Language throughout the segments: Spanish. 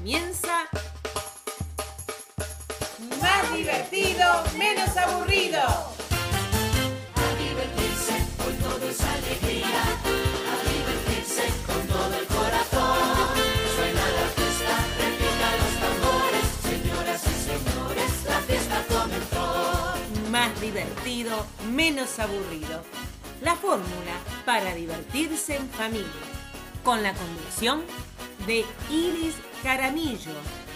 comienza más divertido, menos aburrido. A divertirse, hoy todo es alegría. A divertirse con todo el corazón. Suena la fiesta, repican los tambores. Señoras y señores, la fiesta comenzó. Más divertido, menos aburrido. La fórmula para divertirse en familia. Con la conducción de Iris Caramillo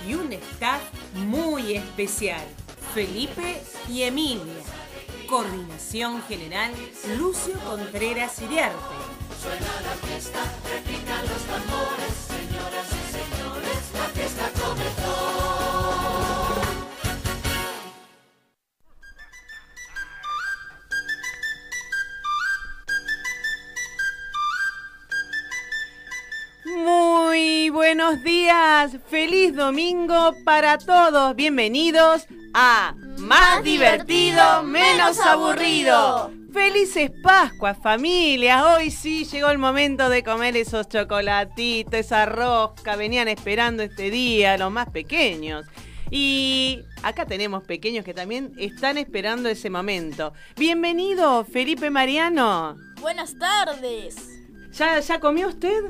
y un staff muy especial. Felipe y Emilia. Coordinación General Lucio Contreras Iriarte. Suena la fiesta, los tambores. Días, feliz domingo para todos. Bienvenidos a Más divertido, menos aburrido. Felices Pascuas, familias. Hoy sí llegó el momento de comer esos chocolatitos, esa rosca. Venían esperando este día, los más pequeños. Y acá tenemos pequeños que también están esperando ese momento. Bienvenido, Felipe Mariano. Buenas tardes. ¿Ya, ya comió usted?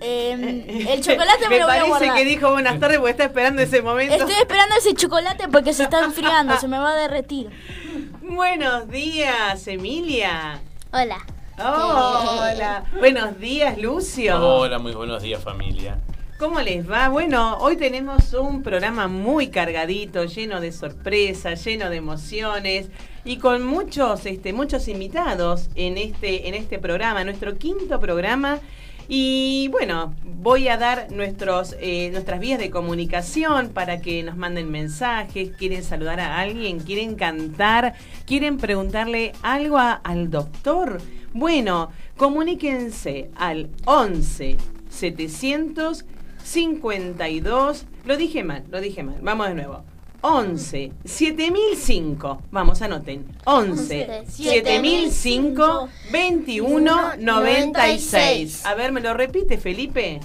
Eh, el chocolate me, lo voy a parece guardar. que dijo buenas tardes porque está esperando ese momento. Estoy esperando ese chocolate porque se está enfriando, se me va a derretir. Buenos días, Emilia. Hola. Hola. Buenos días, Lucio. Hola, muy buenos días familia. ¿Cómo les va? Bueno, hoy tenemos un programa muy cargadito, lleno de sorpresas, lleno de emociones y con muchos, este, muchos invitados en este, en este programa, nuestro quinto programa. Y bueno, voy a dar nuestros, eh, nuestras vías de comunicación para que nos manden mensajes, quieren saludar a alguien, quieren cantar, quieren preguntarle algo al doctor. Bueno, comuníquense al 11 752. Lo dije mal, lo dije mal. Vamos de nuevo. 11 7005. Vamos, anoten. 11 7005 21 96. A ver, ¿me lo repite, Felipe?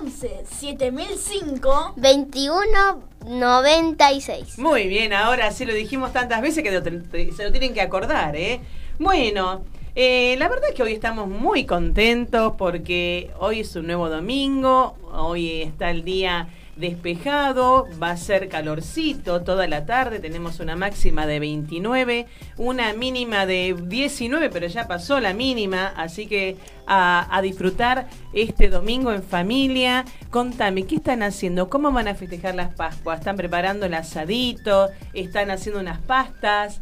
11 7005 2196. Muy bien, ahora sí lo dijimos tantas veces que se lo tienen que acordar, ¿eh? Bueno, eh, la verdad es que hoy estamos muy contentos porque hoy es un nuevo domingo, hoy está el día despejado, va a ser calorcito toda la tarde, tenemos una máxima de 29, una mínima de 19, pero ya pasó la mínima, así que a, disfrutar este domingo en familia. Contame, ¿qué están haciendo? ¿Cómo van a festejar las Pascuas? ¿Están preparando el asadito? ¿Están haciendo unas pastas?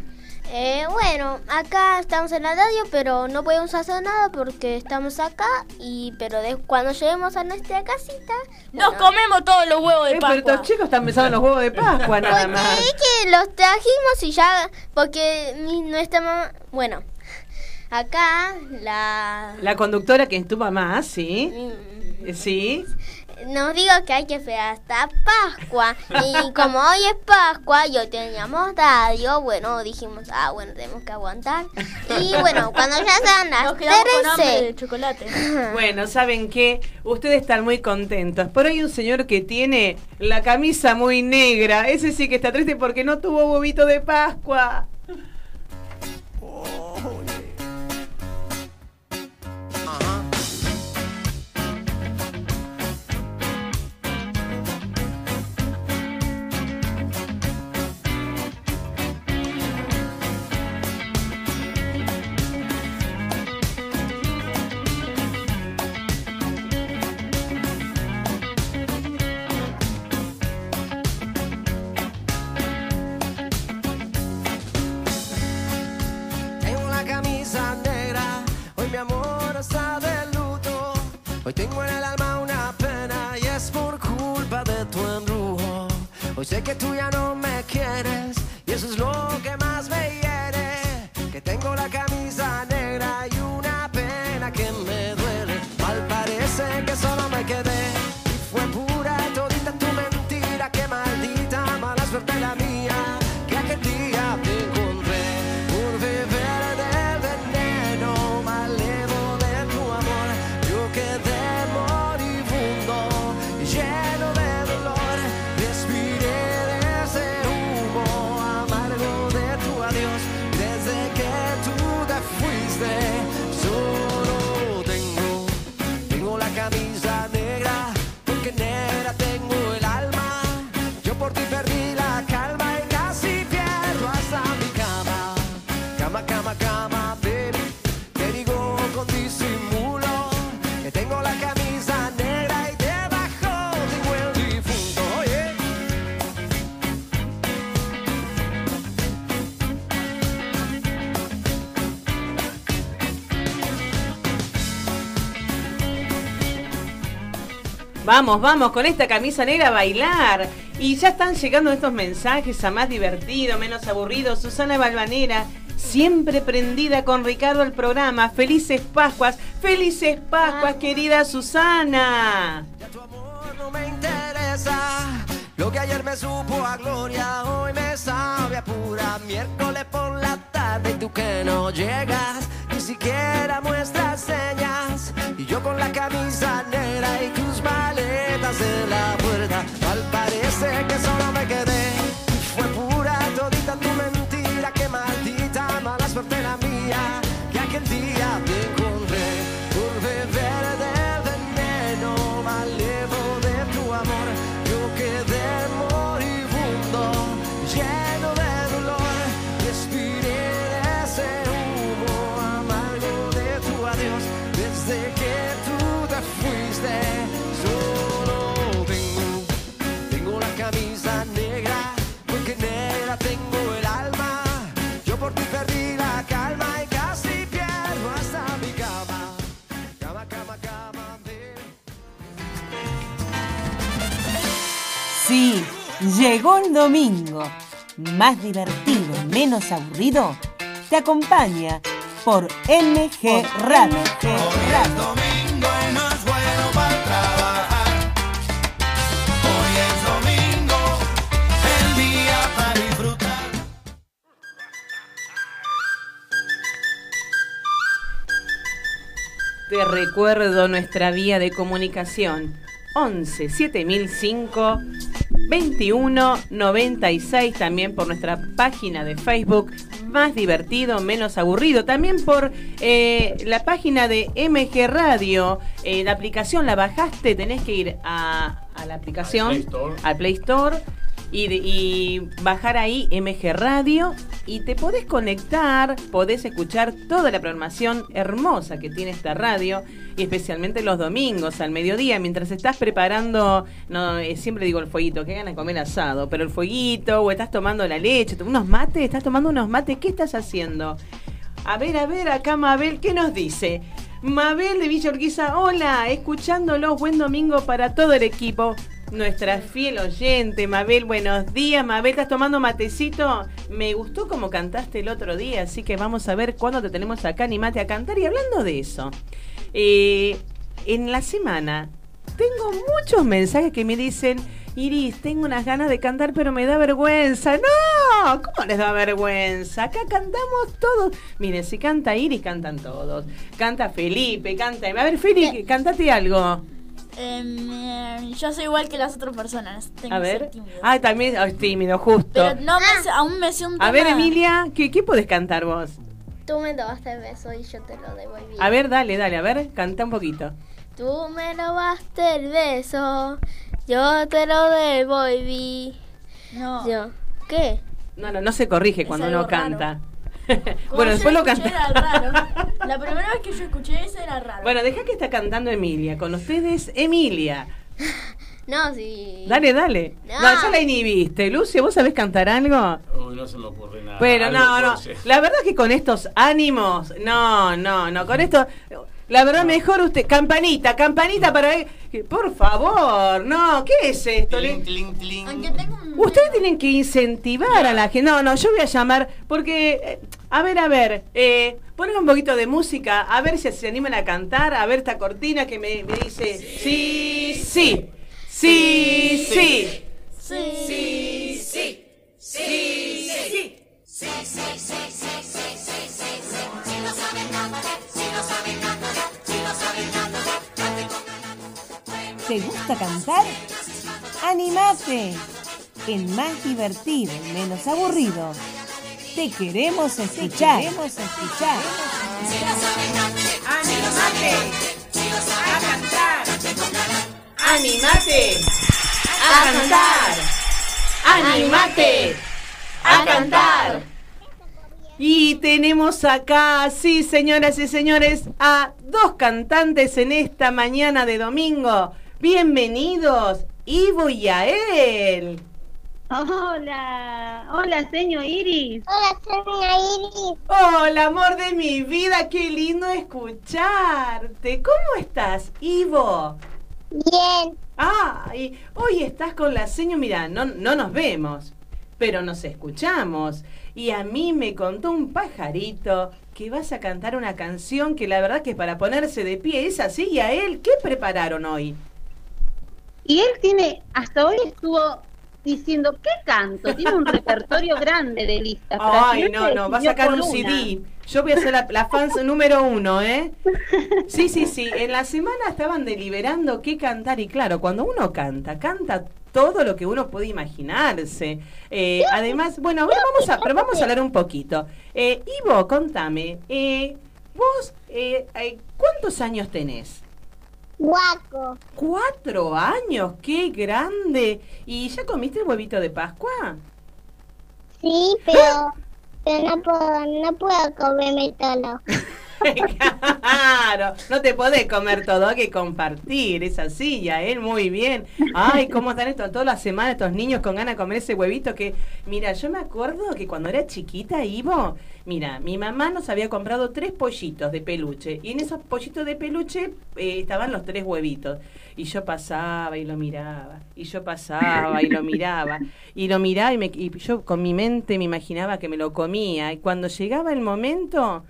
Eh, bueno, acá estamos en la radio, pero no podemos hacer nada porque estamos acá. y Pero de- cuando lleguemos a nuestra casita. Nos bueno, comemos todos los huevos de Eh, pero Pascua. estos chicos están pensando en los huevos de Pascua nada Porque más. es que los trajimos y ya. Porque mi- nuestra mamá. Bueno, acá la. La conductora que es tu mamá, ¿sí? mm, ¿Sí? Nos dijo que hay que esperar hasta Pascua. Y como hoy es Pascua y hoy teníamos radio, bueno, dijimos, ah, bueno, tenemos que aguantar. Y bueno, cuando ya sean las Nos con hambre 13. de chocolate. Bueno, ¿saben qué? Ustedes están muy contentos. Pero hay un señor que tiene la camisa muy negra. Ese sí que está triste porque no tuvo huevito de Pascua. Vamos, vamos, con esta camisa negra a bailar. Y ya están llegando estos mensajes a más divertido, menos aburrido. Susana Balvanera, siempre prendida con Ricardo al programa. Felices Pascuas, felices Pascuas, querida Susana. Ya tu amor no me interesa. Lo que ayer me supo a gloria, hoy me sabe a pura. Miércoles por la tarde y tú que no llegas, ni siquiera muestras señas. Yo con la camisa negra y tus maletas en la puerta. Al parece que solo me quedé. Fue pura todita tu mentira, que maldita mala suerte la mía. Que aquel día llegó el domingo. Más divertido y menos aburrido. Te acompaña por MG Radio. domingo y no es bueno para trabajar. Hoy es domingo, el día para disfrutar. Te recuerdo nuestra vía de comunicación 11 7005 21 96 también por nuestra página de Facebook más divertido menos aburrido también por eh, la página de MG Radio Eh, la aplicación la bajaste tenés que ir a, a la aplicación Play Store. al Play Store y, bajar ahí MG Radio y te podés conectar, podés escuchar toda la programación hermosa que tiene esta radio y especialmente los domingos al mediodía mientras estás preparando, no eh, siempre digo el fueguito, que ganas de comer asado, pero el fueguito o estás tomando la leche, unos mates, estás tomando unos mates, ¿qué estás haciendo? A ver, a ver, acá Mabel, ¿qué nos dice? Mabel de Villa Urquiza, hola, escuchándolos, buen domingo para todo el equipo. Nuestra fiel oyente, Mabel, buenos días. Mabel, ¿estás tomando matecito? Me gustó como cantaste el otro día, así que vamos a ver cuándo te tenemos acá, animate a cantar. Y hablando de eso, eh, en la semana tengo muchos mensajes que me dicen, Iris, tengo unas ganas de cantar, pero me da vergüenza. No, ¿cómo les da vergüenza? Acá cantamos todos. Miren, si canta Iris, cantan todos. Canta Felipe, canta... A ver, Felipe, cantate algo. Em, eh, yo soy igual que las otras personas. Tengo A que ser ver. tímido. Ah, también ah, es tímido, justo. Pero no me sé- aún me sé un A ver. Emilia, ¿qué, qué podés cantar vos? Tú me daste el beso y yo te lo devolví. A ver, dale, dale, a ver, canta un poquito. Tú me robaste el beso, yo te lo devolví. No. Yo, ¿qué? No, no, no se corrige Es cuando uno canta. Bueno, después lo canta. Era raro. La primera vez que yo escuché eso era raro. Bueno, deja que está cantando Emilia. Con ustedes, Emilia. No, sí. Dale, dale. No, No. ya la inhibiste. Lucio, ¿vos sabés cantar algo? Uy, no se me ocurre nada. Pero Algo no, no. La verdad que con estos ánimos, no, no, no. Con esto, la verdad mejor usted. Campanita, campanita para Por favor, no. ¿Qué es esto? Aunque tengo un Ustedes tienen que incentivar a la gente. No, no, yo voy a llamar porque, eh, a ver, a ver, eh, ponen un poquito de música, a ver si se animan a cantar, a ver esta cortina que me, me dice sí, sí, sí, sí. Sí. ¿Te gusta cantar? ¡Animate! El más divertido menos aburrido. Te queremos escuchar. Te queremos escuchar. ¡Animate! ¡A cantar! ¡Animate! ¡A cantar! Y tenemos acá, sí, señoras y señores, a dos cantantes en esta mañana de domingo. Bienvenidos, Ivo y Ael. Hola, hola, señor Iris. Hola, soy Iris. Hola, amor de mi vida, qué lindo escucharte. ¿Cómo estás, Ivo? Bien. Ah, y hoy estás con la seño, mira, no, no nos vemos, pero nos escuchamos. Y a mí me contó un pajarito que vas a cantar una canción que la verdad que es para ponerse de pie. ¿Es así? ¿Y a él qué prepararon hoy? Y él tiene, hasta hoy estuvo diciendo, ¿qué canto? Tiene un repertorio grande de listas. Ay, no, no, va a sacar un. CD. Yo voy a ser la, la fans número uno, ¿eh? Sí, sí, sí. En la semana estaban deliberando qué cantar y claro, cuando uno canta, canta todo lo que uno puede imaginarse. Eh, además, bueno, ahora vamos a, pero vamos a hablar un poquito. Eh, Ivo, contame, eh, vos, eh, eh, ¿cuántos años tenés? Guaco. Cuatro años, qué grande. ¿Y ya comiste el huevito de Pascua? Sí, pero, pero no puedo, no puedo comerme todo. Claro, no te podés comer todo, hay que compartir, es así, ya él muy bien. Ay, cómo están estos, toda la semana estos niños con ganas de comer ese huevito que, mira, yo me acuerdo que cuando era chiquita, Ivo, mira, mi mamá nos había comprado tres pollitos de peluche y en esos pollitos de peluche eh, estaban los tres huevitos. Y yo pasaba y lo miraba y yo pasaba y lo miraba y lo miraba y, me- y yo con mi mente me imaginaba que me lo comía. Y cuando llegaba el momento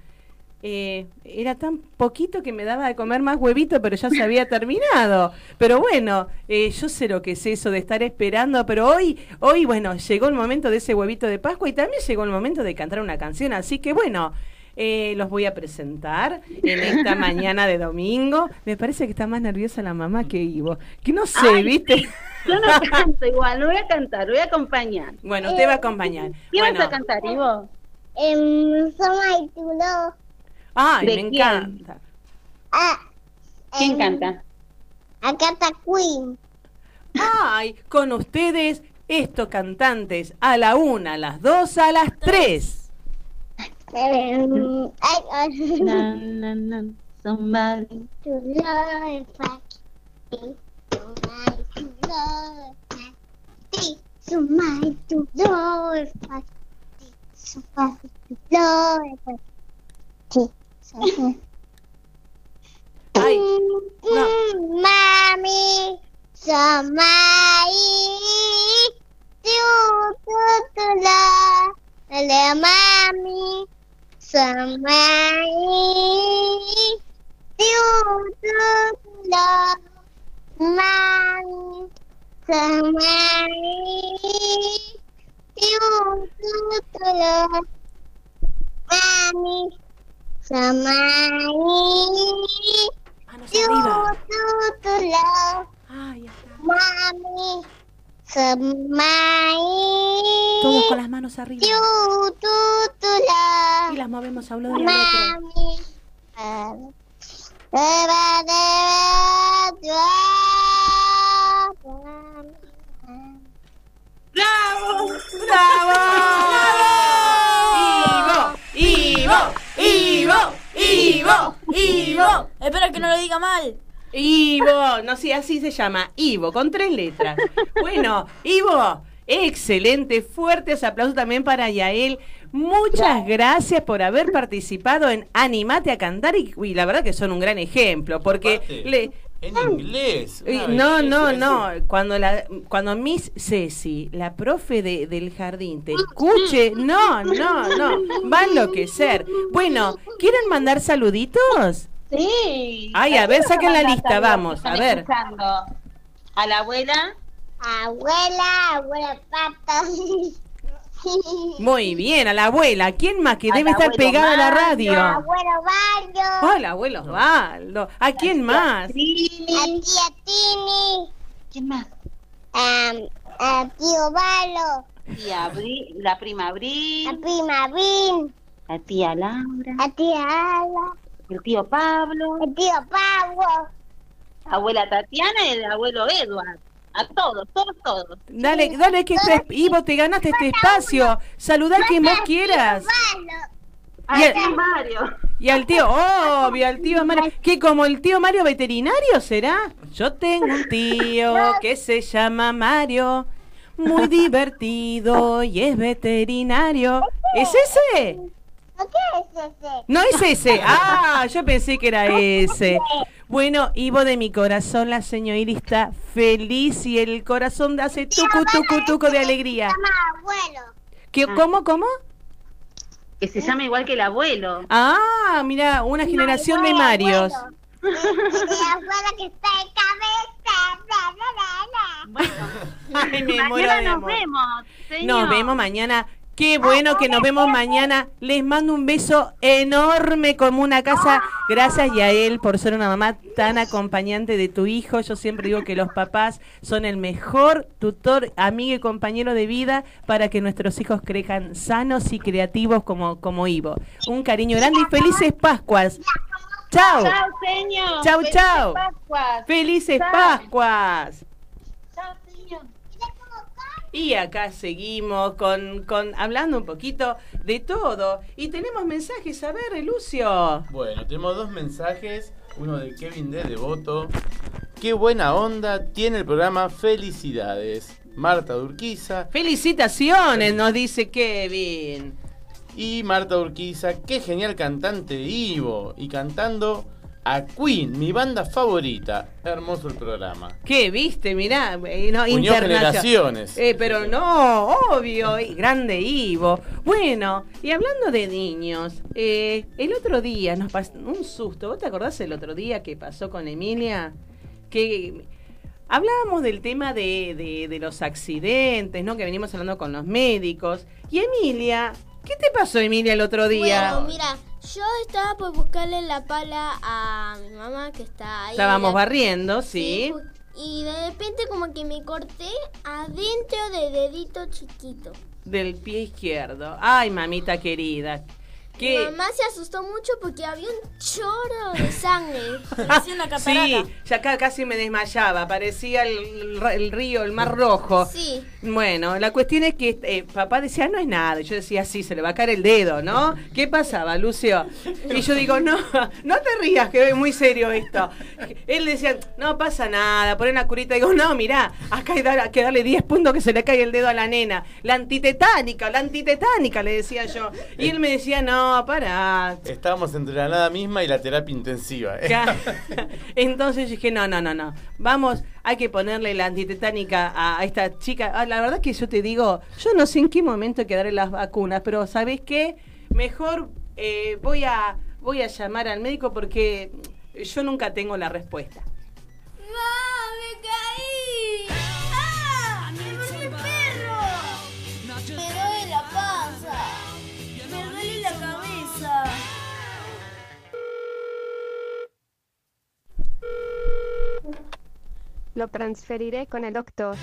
eh, era tan poquito que me daba de comer más huevito, pero ya se había terminado. Pero bueno, eh, yo sé lo que es eso de estar esperando, pero hoy, hoy, bueno, llegó el momento de ese huevito de Pascua y también llegó el momento de cantar una canción, así que bueno. eh, los voy a presentar en esta mañana de domingo. Me parece que está más nerviosa la mamá que Ivo. Que no sé, Ay, ¿viste? Yo no canto igual, no voy a cantar, voy a acompañar. Bueno, usted va a acompañar. ¿Qué Bueno, vas a cantar, Ivo? Y Tulo. Ay, ¿De me quién? encanta. Ah, ¿Quién em, canta? Acá está Queen. Ay, con ustedes, estos cantantes, a la una, a las dos, a las tres. Em, ay, ay. Na, na, na, somebody. To love party. To love party. Somebody to love party. Somebody to love party. Ay, no. Mm, Mami, somebody to to to love. Hello, mami. Somebody to to to love. Mami, somebody to to to love. Mami, somebody Manos to arriba. to to love. Ay, acá. Mami, Todos con las manos arriba. Y las movemos a un lado y al otro. Mami, deba, deba, deba, ¡Bravo! ¡Bravo! ¡Ivo! Espero que no lo diga mal. Ivo, no sé, así se llama, Ivo, con tres letras. Bueno, Ivo, excelente, fuertes aplausos también para Yael. Muchas gracias por haber participado en Animate a Cantar y, y la verdad que son un gran ejemplo, porque Aparte, le, En inglés. No, no, no. Cuando la, cuando Miss Ceci, la profe de- del jardín, te escuche, no, no, no, va a enloquecer. Bueno, ¿quieren mandar saluditos? Sí. Ay, a ver, saquen la lista, vamos, a ver. escuchando? A la abuela. Abuela, abuela pato. Muy bien, a la abuela. ¿Quién más que debe estar pegada a la radio? Abuelo Mario. Hola, abuelo Osvaldo. ¿A quién más? A tía Tini. ¿Quién más? a tío Valo. Tía Abri- la prima A Abril, prima Vin. la tía Laura, A tía Ala. el tío Pablo, A tío Pablo. abuela Tatiana y el abuelo Edward. A todos, todos, todos. Dale, dale, que este, Ivo, te ganaste este espacio. Saludá a quien vos quieras. Y el- tío Mario. Y al tío, obvio, al tío Mario. ¿Qué, como el tío Mario veterinario será? Yo tengo un tío que se llama Mario, muy divertido y es veterinario. ¿Es ese? ¿O qué es No es ese. Ah, yo pensé que era ese. Bueno, Ivo de mi corazón, la señorita está feliz y el corazón hace tucu, tucu, tucu de alegría. ¿Qué, ¿Cómo, cómo? Que se llama igual que el abuelo. Ah, mira, una generación de Marios. Ay, me Mañana de nos vemos. señor. Nos vemos mañana. Qué bueno que nos vemos mañana. Les mando un beso enorme como una casa. Gracias y a él por ser una mamá tan acompañante de tu hijo. Yo siempre digo que los papás son el mejor tutor, amigo y compañero de vida para que nuestros hijos crezcan sanos y creativos como, como Ivo. Un cariño grande y felices Pascuas. Chao. Chao, señor. Felices chau. Pascuas. Felices Chao. Pascuas. Y acá seguimos con, con hablando un poquito de todo. Y tenemos mensajes, a ver, Lucio. Bueno, tenemos dos mensajes. Uno de Kevin de Devoto. Qué buena onda tiene el programa. Felicidades. Marta Urquiza. Felicitaciones, nos dice Kevin. Y Marta Urquiza, qué genial cantante Ivo. Y cantando a Queen, mi banda favorita. Hermoso el programa. ¿Qué viste? Mirá, eh, no, Unió internacional. generaciones. Eh, pero no, obvio, y grande Ivo. Bueno, y hablando de niños, eh, el otro día nos pasó un susto. ¿Vos te acordás el otro día que pasó con Emilia? Que hablábamos del tema de, de- de los accidentes, ¿no? Que venimos hablando con los médicos. Y Emilia, ¿qué te pasó, Emilia, el otro día? Bueno, mira, yo estaba por buscarle la pala a mi mamá que está ahí. Estábamos La- barriendo, sí. Y de repente como que me corté adentro de dedito chiquito. Del pie izquierdo. Ay, mamita querida. Mi ¿Qué? mamá se asustó mucho porque había un chorro de sangre. Parecía una catarata. Sí, ya acá casi me desmayaba, parecía el, el río, el mar rojo. Sí. Bueno, la cuestión es que eh, papá decía, no es nada. Y yo decía, sí, se le va a caer el dedo, ¿no? ¿Qué pasaba, Lucio? Y yo digo, no, no te rías, que es muy serio esto. Él decía, no pasa nada, poner una curita. Digo, no, mirá, acá hay dar- que darle 10 puntos que se le cae el dedo a la nena. La antitetánica, la antitetánica, le decía yo. Y él me decía, no, pará, Estábamos entre la nada misma y la terapia intensiva. ¿eh? Entonces dije, no, no, no, no. Vamos, hay que ponerle la antitetánica a, esta chica. Ah, la verdad que yo te digo, yo no sé en qué momento hay que darle las vacunas, pero ¿sabes qué? Mejor eh, voy, a, voy a llamar al médico porque yo nunca tengo la respuesta. Lo transferiré con el doctor.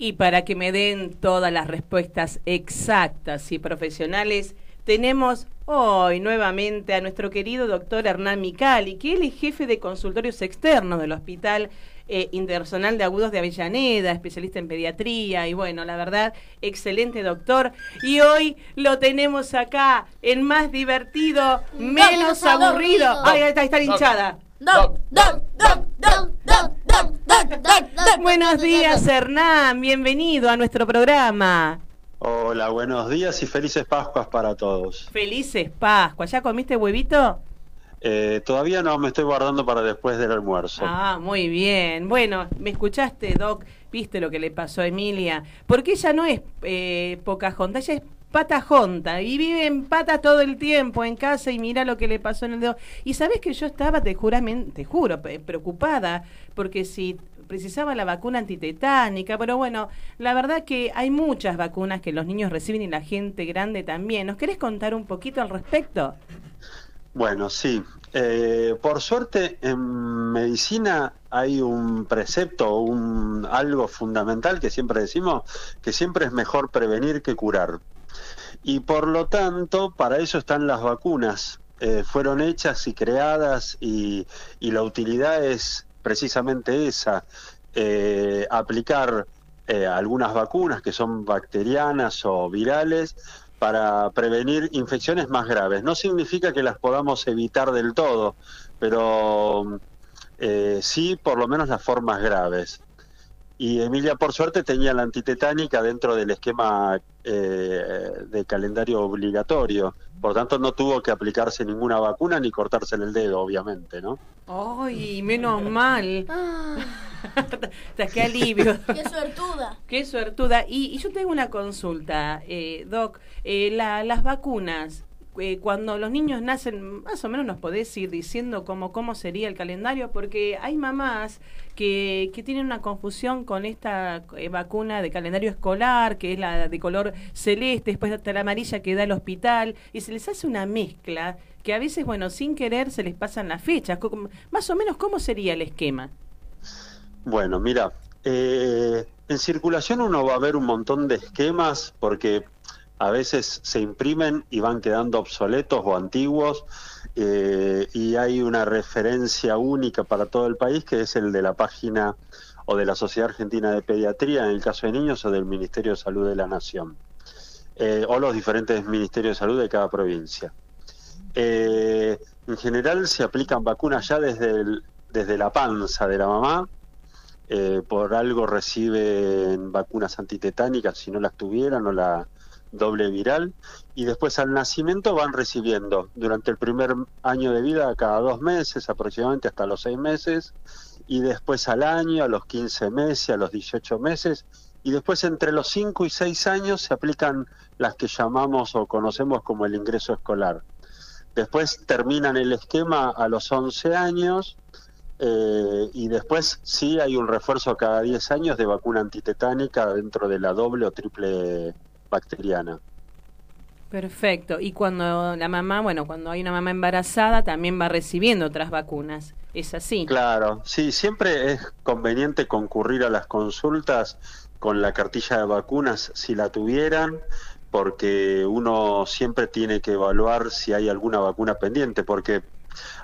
Y para que me den todas las respuestas exactas y profesionales, tenemos hoy nuevamente a nuestro querido doctor Hernán Micali, que él es jefe de consultorios externos del Hospital eh, Internacional de Agudos de Avellaneda, especialista en pediatría y bueno, la verdad, excelente doctor. Y hoy lo tenemos acá, en más divertido, menos aburrido. Ay, está, hinchada. Buenos días, Hernán. Bienvenido a nuestro programa. Hola, buenos días y felices Pascuas para todos. Felices Pascuas. ¿Ya comiste huevito? Eh, todavía no, me estoy guardando para después del almuerzo. Ah, muy bien. Bueno, ¿me escuchaste, Doc? ¿Viste lo que le pasó a Emilia? Porque ella no es eh, Pocahontas, ella es patajonta y vive en patas todo el tiempo en casa y mira lo que le pasó en el dedo. Y sabes que yo estaba, te, juramen- te juro, preocupada porque si precisaba la vacuna antitetánica, pero bueno, la verdad que hay muchas vacunas que los niños reciben y la gente grande también. ¿Nos querés contar un poquito al respecto? Bueno, sí. Eh, por suerte, en medicina hay un precepto, un algo fundamental que siempre decimos, que siempre es mejor prevenir que curar. Y por lo tanto, para eso están las vacunas. Eh, fueron hechas y creadas y, y la utilidad es precisamente esa, eh, aplicar eh, algunas vacunas que son bacterianas o virales para prevenir infecciones más graves. No significa que las podamos evitar del todo, pero eh, sí por lo menos las formas graves. Y Emilia, por suerte, tenía la antitetánica dentro del esquema eh, de calendario obligatorio. Por tanto, no tuvo que aplicarse ninguna vacuna ni cortársele el dedo, obviamente, ¿no? Ay, menos mal. Qué alivio. Qué suertuda. Qué suertuda. Y, y yo tengo una consulta, eh, Doc. Eh, la- las vacunas, eh, cuando los niños nacen, más o menos nos podés ir diciendo cómo, cómo sería el calendario, porque hay mamás que, que tienen una confusión con esta eh, vacuna de calendario escolar, que es la de color celeste, después está la amarilla que da el hospital, y se les hace una mezcla que a veces, bueno, sin querer se les pasan las fechas. Más o menos, ¿cómo sería el esquema? Bueno, mira, eh, en circulación uno va a ver un montón de esquemas porque a veces se imprimen y van quedando obsoletos o antiguos eh, y hay una referencia única para todo el país que es el de la página o de la Sociedad Argentina de Pediatría en el caso de niños o del Ministerio de Salud de la Nación eh, o los diferentes ministerios de salud de cada provincia. Eh, en general se aplican vacunas ya desde, desde la panza de la mamá eh, por algo reciben vacunas antitetánicas si no las tuvieran o la doble viral y después al nacimiento van recibiendo durante el primer año de vida cada dos meses aproximadamente hasta los seis meses y después al año, a los 15 meses, a los 18 meses y después entre los 5 y 6 años se aplican las que llamamos o conocemos como el ingreso escolar. Después terminan el esquema a los 11 años eh, y después sí hay un refuerzo cada 10 años de vacuna antitetánica dentro de la doble o triple bacteriana. Perfecto. Y cuando la mamá, bueno, cuando hay una mamá embarazada, también va recibiendo otras vacunas. ¿Es así? Claro, sí, siempre es conveniente concurrir a las consultas con la cartilla de vacunas si la tuvieran, porque uno siempre tiene que evaluar si hay alguna vacuna pendiente, porque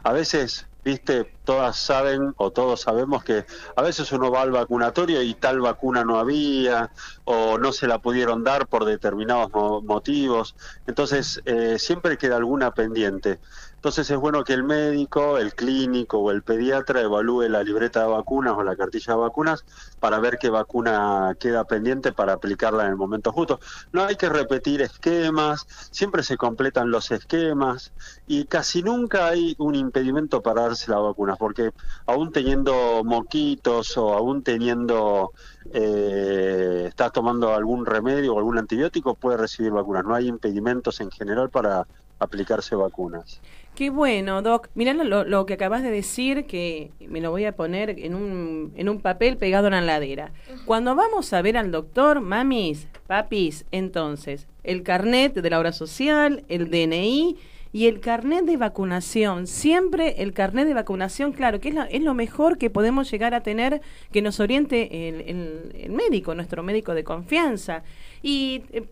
a veces, viste, todas saben o todos sabemos que a veces uno va al vacunatorio y tal vacuna no había o no se la pudieron dar por determinados mo- motivos, entonces eh, siempre queda alguna pendiente. Entonces es bueno que el médico, el clínico o el pediatra evalúe la libreta de vacunas o la cartilla de vacunas para ver qué vacuna queda pendiente para aplicarla en el momento justo. No hay que repetir esquemas, siempre se completan los esquemas y casi nunca hay un impedimento para darse la vacuna, porque aún teniendo moquitos o aún teniendo, eh, está tomando algún remedio o algún antibiótico, puede recibir vacunas. No hay impedimentos en general para aplicarse vacunas. Qué bueno, Doc. Mirá lo, lo que acabas de decir, que me lo voy a poner en un, en un papel pegado en la ladera. Cuando vamos a ver al doctor, mamis, papis, entonces, el carnet de la obra social, el DNI y el carnet de vacunación. Siempre el carnet de vacunación, claro, que es, la- es lo mejor que podemos llegar a tener, que nos oriente el, el- el médico, nuestro médico de confianza. Y, eh,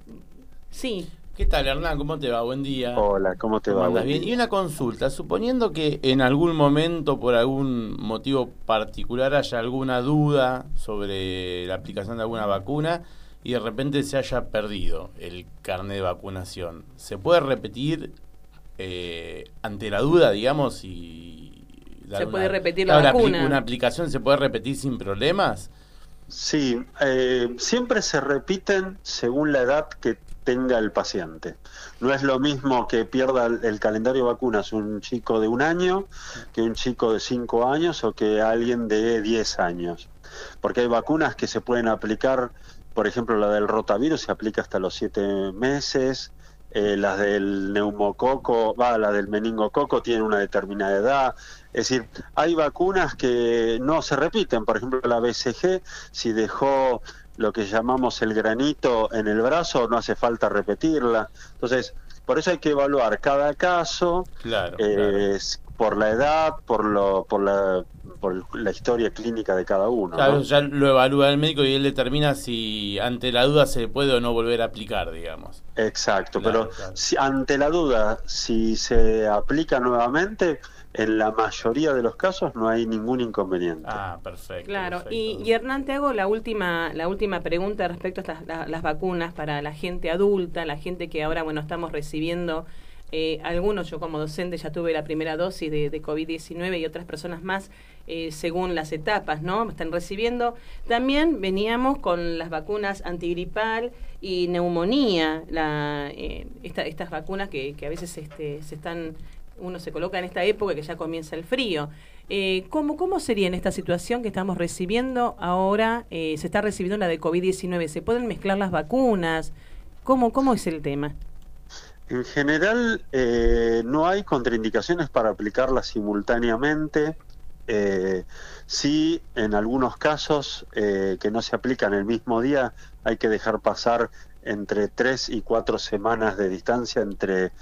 sí. ¿Qué tal, Hernán? ¿Cómo te va? Buen día. Hola, ¿cómo te va? andas Buen bien? día. Y una consulta, suponiendo que en algún momento, por algún motivo particular, haya alguna duda sobre la aplicación de alguna vacuna y de repente se haya perdido el carnet de vacunación, ¿se puede repetir eh, ante la duda, digamos, y... dar Se una- puede repetir la vacuna. ¿Una aplicación se puede repetir sin problemas? Sí, eh, siempre se repiten según la edad que tenga el paciente. No es lo mismo que pierda el, calendario de vacunas un chico de un año que un chico de cinco años o que alguien de 10 años. Porque hay vacunas que se pueden aplicar, por ejemplo, la del rotavirus se aplica hasta los siete meses, eh, las del neumococo, va, la del meningococo tienen una determinada edad. Es decir, hay vacunas que no se repiten. Por ejemplo, la BCG, si dejó lo que llamamos el granito en el brazo, no hace falta repetirla. Entonces, por eso hay que evaluar cada caso Claro. eh, por la edad, por, lo, por, la, por la historia clínica de cada uno. Claro, ¿no? ya lo evalúa el médico y él determina si ante la duda se puede o no volver a aplicar, digamos. Exacto, Claro, pero si, ante la duda, si se aplica nuevamente, en la mayoría de los casos no hay ningún inconveniente. Ah, perfecto. Claro, perfecto. y, y Hernán, te hago la última, la última pregunta respecto a estas- la- las vacunas para la gente adulta, la gente que ahora, bueno, estamos recibiendo eh, algunos, yo como docente ya tuve la primera dosis de, de COVID-19 y otras personas más eh, según las etapas, ¿no? Están recibiendo. También veníamos con las vacunas antigripal y neumonía, la, eh, esta- estas vacunas que, que a veces este, se están, uno se coloca en esta época que ya comienza el frío. Eh, ¿cómo, ¿Cómo sería en esta situación que estamos recibiendo ahora? eh, se está recibiendo la de COVID-19. ¿Se pueden mezclar las vacunas? ¿Cómo, cómo es el tema? En general, eh, no hay contraindicaciones para aplicarla simultáneamente. Sí, en algunos casos que no se aplican el mismo día, hay que dejar pasar entre tres y cuatro semanas de distancia entre,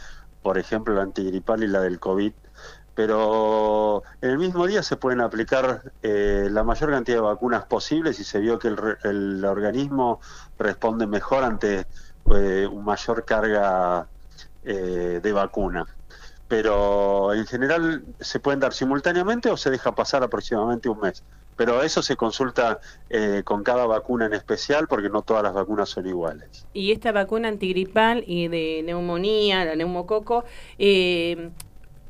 por ejemplo, la antigripal y la del COVID. Pero en el mismo día se pueden aplicar eh, la mayor cantidad de vacunas posibles y se vio que el, el organismo responde mejor ante eh, una mayor carga eh, de vacuna. Pero en general se pueden dar simultáneamente o se deja pasar aproximadamente un mes. Pero eso se consulta eh, con cada vacuna en especial porque no todas las vacunas son iguales. Y esta vacuna antigripal y de neumonía, la neumococo, eh,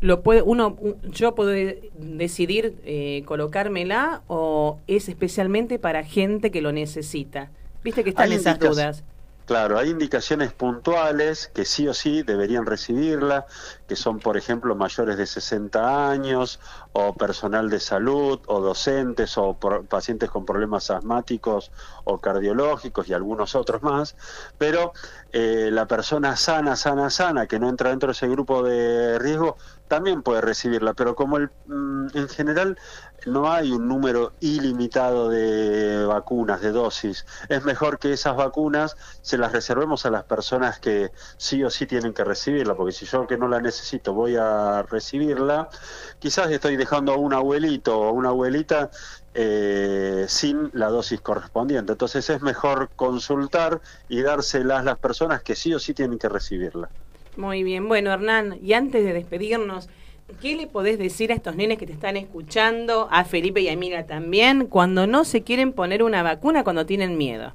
lo puede uno, yo puedo de- decidir eh, colocármela o es especialmente para gente que lo necesita. Viste que están esas dudas. Claro, hay indicaciones puntuales que sí o sí deberían recibirla, que son, por ejemplo, mayores de 60 años, o personal de salud, o docentes, o pacientes con problemas asmáticos o cardiológicos y algunos otros más. Pero eh, la persona sana, sana, sana, que no entra dentro de ese grupo de riesgo, también puede recibirla. Pero como el, mm, en general no hay un número ilimitado de vacunas, de dosis, es mejor que esas vacunas se las reservemos a las personas que sí o sí tienen que recibirla, porque si yo que no la necesito voy a recibirla, quizás estoy dejando a un abuelito o una abuelita eh, sin la dosis correspondiente. Entonces es mejor consultar y dárselas a las personas que sí o sí tienen que recibirla. Muy bien. Bueno, Hernán, y antes de despedirnos, ¿qué le podés decir a estos nenes que te están escuchando, a Felipe y a Emilia también, cuando no se quieren poner una vacuna, cuando tienen miedo?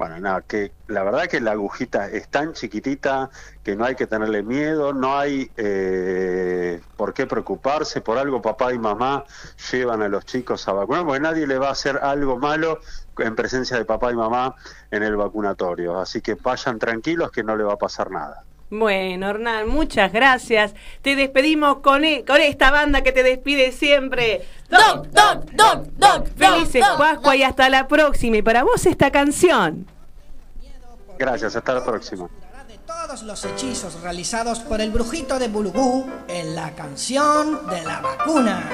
Bueno, nada, que la verdad que la agujita es tan chiquitita que no hay que tenerle miedo, no hay eh, por qué preocuparse, por algo papá y mamá llevan a los chicos a vacunar, porque nadie le va a hacer algo malo en presencia de papá y mamá en el vacunatorio, así que vayan tranquilos que no le va a pasar nada. Bueno, Hernán, muchas gracias. Te despedimos con, e- con esta banda que te despide siempre. Doc, Doc, Doc, Doc. Felices Pascua y hasta la próxima. Y para vos esta canción. Gracias, hasta la próxima. Todos los hechizos realizados por el brujito de Bulugú en la canción de la vacuna.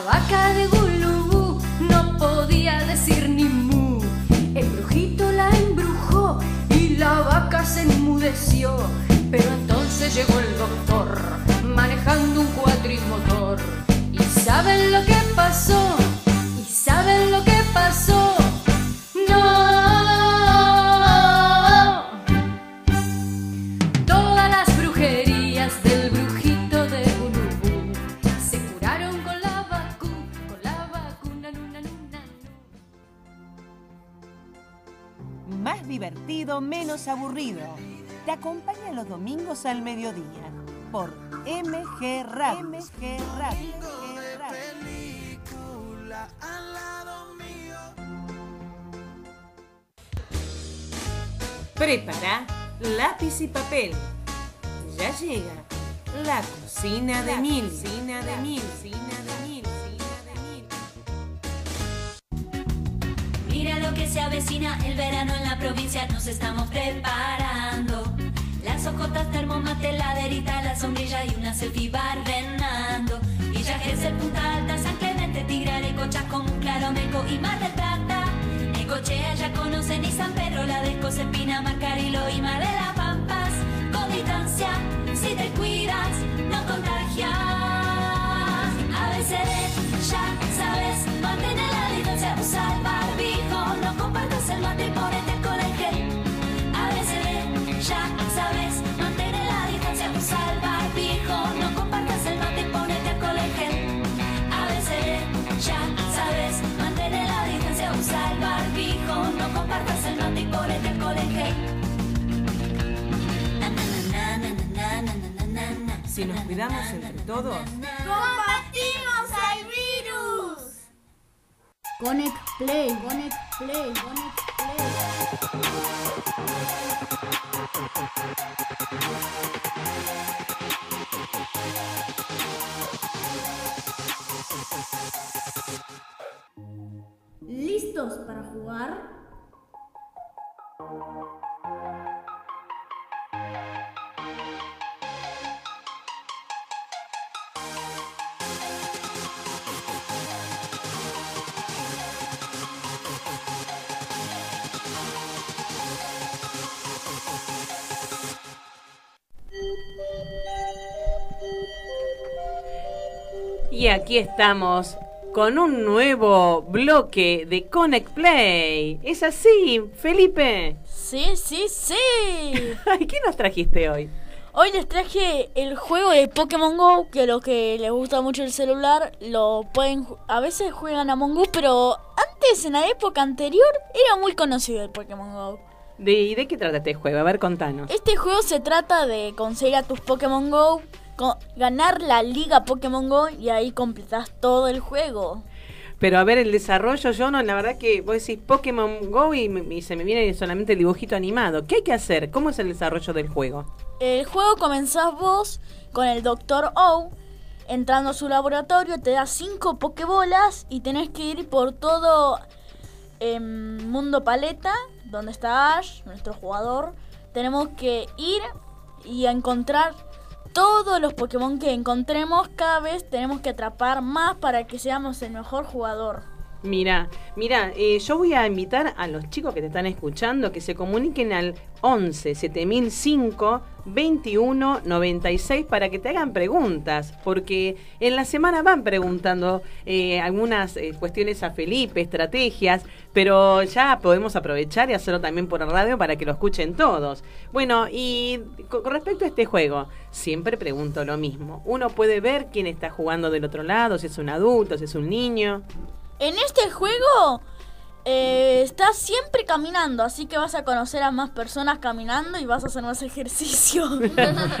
La vaca de Bulubú no podía decir ni mu. El brujito la embrujó y la vaca se enmudeció. Pero entonces llegó el doctor Te acompaña los domingos al mediodía por MG Radio. MG Radio. Prepara lápiz y papel. Ya llega la cocina de mil. Cocina de mil. Cocina de mil. Mira lo que se avecina, el verano en la provincia nos estamos preparando. Las ojotas, termomate, laderita, la sombrilla y una selfie barrenando. Es el Punta Alta, San Clemente, Tigre, Cochas con un claro meco y Mar del Plata. Necochea ya conocen y San Pedro, la de Espina, Marcarilo y Mar de las Pampas. Con distancia, si te cuidas, no contagias. ABCD, ya sabes, mantén la distancia, usa el barbijo, no compartas el mate ponete con el gel. ABCD, ya Si nos cuidamos entre todos, ¡Combatimos al virus! Connect Play, Connect Play, Connect Play. ¿Listos para jugar? Y aquí estamos con un nuevo bloque de Connect Play. ¿Es así, Felipe? Sí, sí, sí. ¿Qué nos trajiste hoy? Hoy les traje el juego de Pokémon Go, que los que les gusta mucho el celular lo pueden a veces juegan a Among Us, pero antes en la época anterior era muy conocido el Pokémon Go. ¿De, ¿Y de qué trata este juego? A ver, contanos. Este juego se trata de conseguir a tus Pokémon Go, ganar la liga Pokémon Go y ahí completas todo el juego. Pero a ver, el desarrollo, yo no, la verdad que vos decís Pokémon Go y, se me viene solamente el dibujito animado. ¿Qué hay que hacer? ¿Cómo es el desarrollo del juego? El juego comenzás vos con el Dr. O, entrando a su laboratorio, te da cinco Pokébolas y tenés que ir por todo em, Mundo Paleta, donde está Ash, nuestro jugador. Tenemos que ir y encontrar todos los Pokémon que encontremos. Cada vez tenemos que atrapar más para que seamos el mejor jugador. Mira, mira, eh, yo voy a invitar a los chicos que te están escuchando que se comuniquen al 11 7005 21 96 para que te hagan preguntas, porque en la semana van preguntando eh, algunas eh, cuestiones a Felipe, estrategias, pero ya podemos aprovechar y hacerlo también por el radio para que lo escuchen todos. Bueno, y co- con respecto a este juego, siempre pregunto lo mismo. Uno puede ver quién está jugando del otro lado, si es un adulto, si es un niño. En este juego eh, estás siempre caminando, así que vas a conocer a más personas caminando y vas a hacer más ejercicio.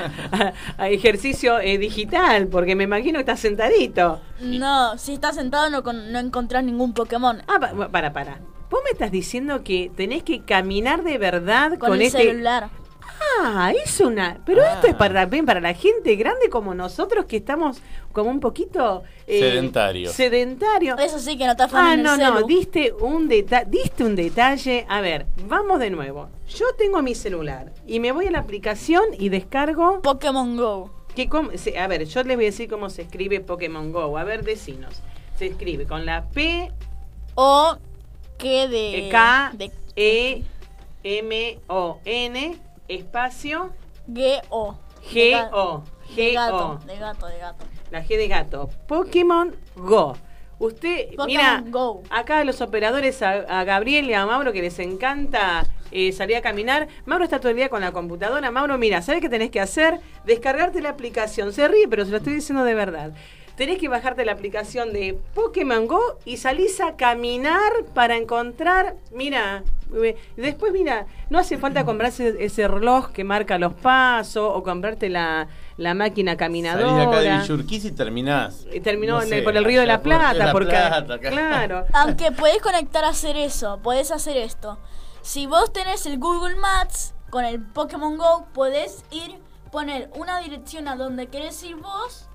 ejercicio eh, digital, porque me imagino que estás sentadito. no, si estás sentado no, con- no encontrás ningún Pokémon. Ah, pa- para, para. Vos me estás diciendo que tenés que caminar de verdad con, con, el este. celular. Ah, es una. Pero esto es para bien para la gente grande como nosotros que estamos como un poquito eh, Sedentario. Sedentario. Eso sí que no te Ah, no, el no, diste un, deta diste un detalle. A ver, vamos de nuevo. Yo tengo mi celular y me voy a la aplicación y descargo Pokémon Go. Que a ver, yo les voy a decir cómo se escribe Pokémon Go. A ver, decinos. Se escribe con la P, O que de... eh, K, de E, M, O, N, espacio, G O. G, De gato, de gato, de gato. La G de gato. Pokémon Go. Usted, Pokémon mira, Go. acá los operadores, a, a Gabriel y a Mauro, que les encanta eh, salir a caminar. Mauro está todo el día con la computadora. Mauro, mira, ¿sabes qué tenés que hacer? Descargarte la aplicación. Se ríe, pero se lo estoy diciendo de verdad. Tenés que bajarte la aplicación de Pokémon Go y salís a caminar para encontrar. Mira, eh, después, mira, no hace falta comprarse ese reloj que marca los pasos o comprarte la, la máquina caminadora. Salís acá de Villurquiza y terminás. Y terminó no en sé, el- por el Río de la allá por el Río de Plata, la porque Plata, claro. Aunque podés conectar a hacer eso, podés hacer esto. Si vos tenés el Google Maps con el Pokémon Go, podés ir, poner una dirección a donde querés ir vos.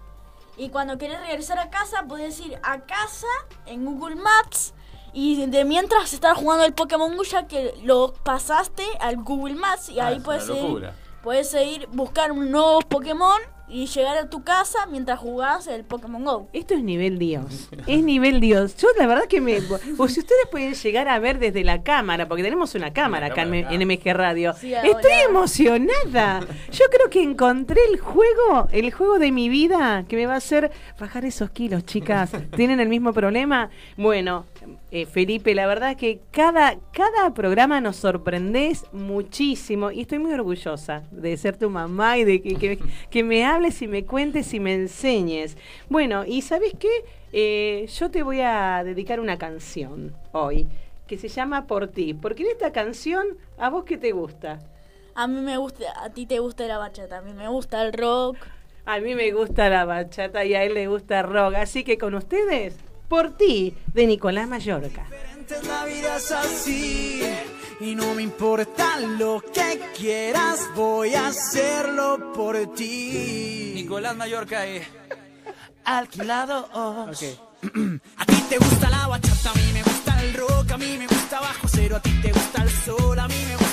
Y cuando querés regresar a casa, podés ir a casa en Google Maps. Y de mientras estás jugando el Pokémon Go, ya que lo pasaste al Google Maps. Y Ah, ahí puedes ir, locura. puedes ir buscar un nuevo Pokémon y llegar a tu casa mientras jugabas el Pokémon Go. Esto es nivel Dios. Es nivel Dios. Yo la verdad que me... O si ustedes pueden llegar a ver desde la cámara, porque tenemos una cámara acá en, en MG Radio. Sí, Estoy emocionada. Yo creo que encontré el juego, el juego de mi vida que me va a hacer bajar esos kilos, chicas. ¿Tienen el mismo problema? Bueno, eh, Felipe, la verdad que cada, cada programa nos sorprendés muchísimo y estoy muy orgullosa de ser tu mamá y de que, que- que me hables y me cuentes y me enseñes. Bueno, y ¿sabes qué? Eh, yo te voy a dedicar una canción hoy que se llama Por ti, porque en esta canción, ¿a vos qué te gusta? A mí me gusta, a ti te gusta la bachata, a mí me gusta el rock. A mí me gusta la bachata y a él le gusta el rock, así que con ustedes, Por ti, de Nicolás Mallorca. La vida es así y no me importa lo que quieras, voy a hacerlo por ti. Nicolás Mallorca y alquilado. A ti te gusta la bachata, a mí me gusta el rock, a mí me gusta bajo cero, a ti te gusta el sol, a mí me gusta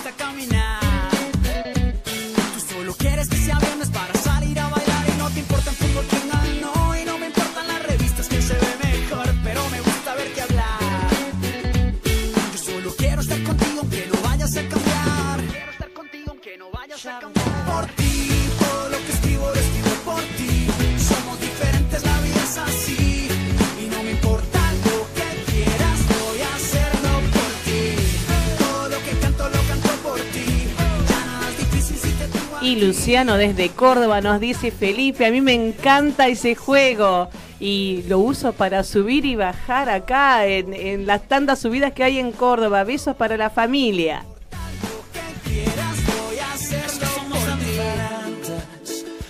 Luciano desde Córdoba nos dice, Felipe, a mí me encanta ese juego y lo uso para subir y bajar acá en, en las tantas subidas que hay en Córdoba. Besos para la familia.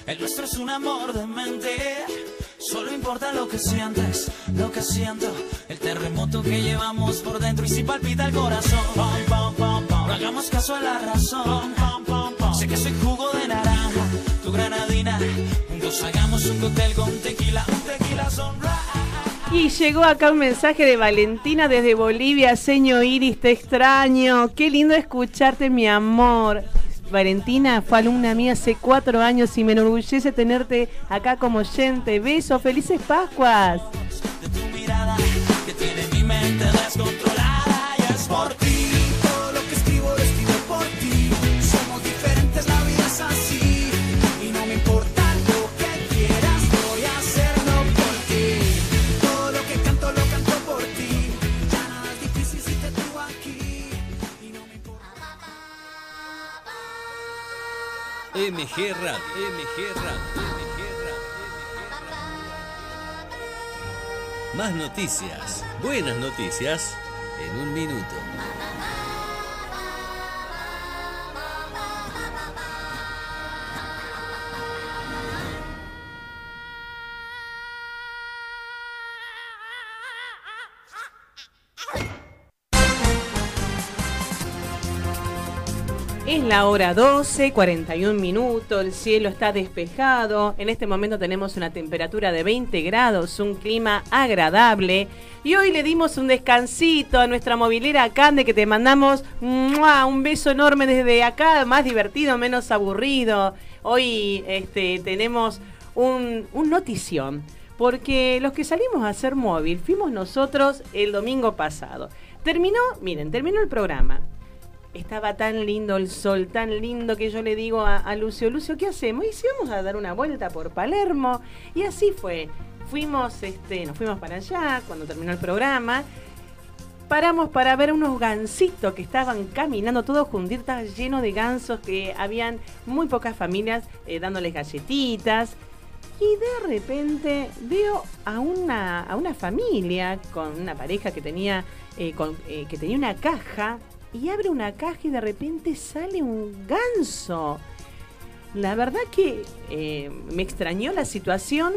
El nuestro es un amor de mente. Solo importa lo que sientes, lo que siento. El terremoto que llevamos por dentro y si palpita el corazón. Pam, pam, pam. No hagamos caso a la razón. Sé que soy jugo de naranja, tu granadina. Juntos hagamos un cóctel con tequila, un tequila sunrise. Y llegó acá un mensaje de Valentina desde Bolivia. Señor Iris, te extraño. Qué lindo escucharte, mi amor. Valentina fue alumna mía hace cuatro años y me enorgullece tenerte acá como oyente. Besos, felices Pascuas. mirada que tiene mi mente descontrolada y es por MG Radio, MG. Más noticias, buenas noticias, en un minuto. La hora 12, 41 minutos, el cielo está despejado, en este momento tenemos una temperatura de 20 grados, un clima agradable y hoy le dimos un descansito a nuestra movilera Cande que te mandamos un beso enorme desde acá, más divertido, menos aburrido. Hoy este, tenemos un notición, porque los que salimos a hacer móvil fuimos nosotros el domingo pasado. Terminó, miren, terminó el programa. Estaba tan lindo el sol, tan lindo que yo le digo a, Lucio, Lucio, ¿qué hacemos? Y si vamos a dar una vuelta por Palermo. Y así fue. Fuimos, este, nos fuimos para allá cuando terminó el programa. Paramos para ver unos gansitos que estaban caminando todos juntitos, estaba lleno de gansos que habían muy pocas familias eh, dándoles galletitas. Y de repente veo a una, a una familia con una pareja que tenía, eh, eh, que tenía una caja y abre una caja y de repente sale un ganso. La verdad que eh, me extrañó la situación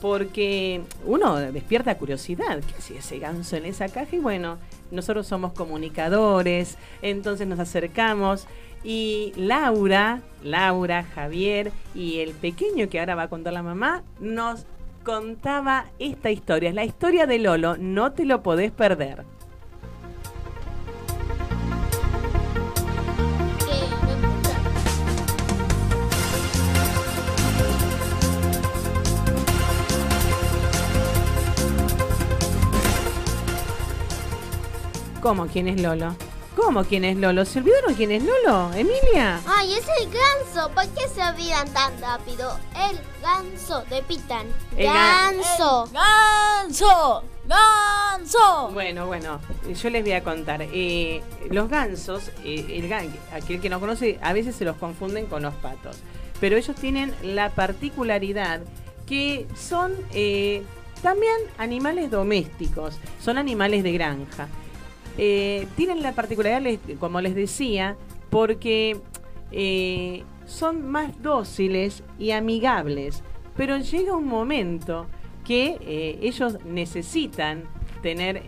porque uno despierta curiosidad. ¿Qué hacía ese ganso en esa caja? Y bueno, nosotros somos comunicadores, entonces nos acercamos y Laura, Laura, Javier y el pequeño que ahora va a contar la mamá, nos contaba esta historia. Es la historia de Lolo, no te lo podés perder. ¿Cómo quién es Lolo? ¿Cómo quién es Lolo? ¿Se olvidaron quién es Lolo? ¿Emilia? Ay, es el ganso. ¿Por qué se olvidan tan rápido? El ganso de Pitan. El gan- Ganso. ¡Ganso! ¡Ganso! Bueno, bueno, yo les voy a contar. Eh, los gansos, eh, el gan- aquel que no conoce, a veces se los confunden con los patos. Pero ellos tienen la particularidad que son eh, también animales domésticos, son animales de granja. Eh, tienen la particularidad, como les decía, porque eh, son más dóciles y amigables, pero llega un momento que eh, ellos necesitan tener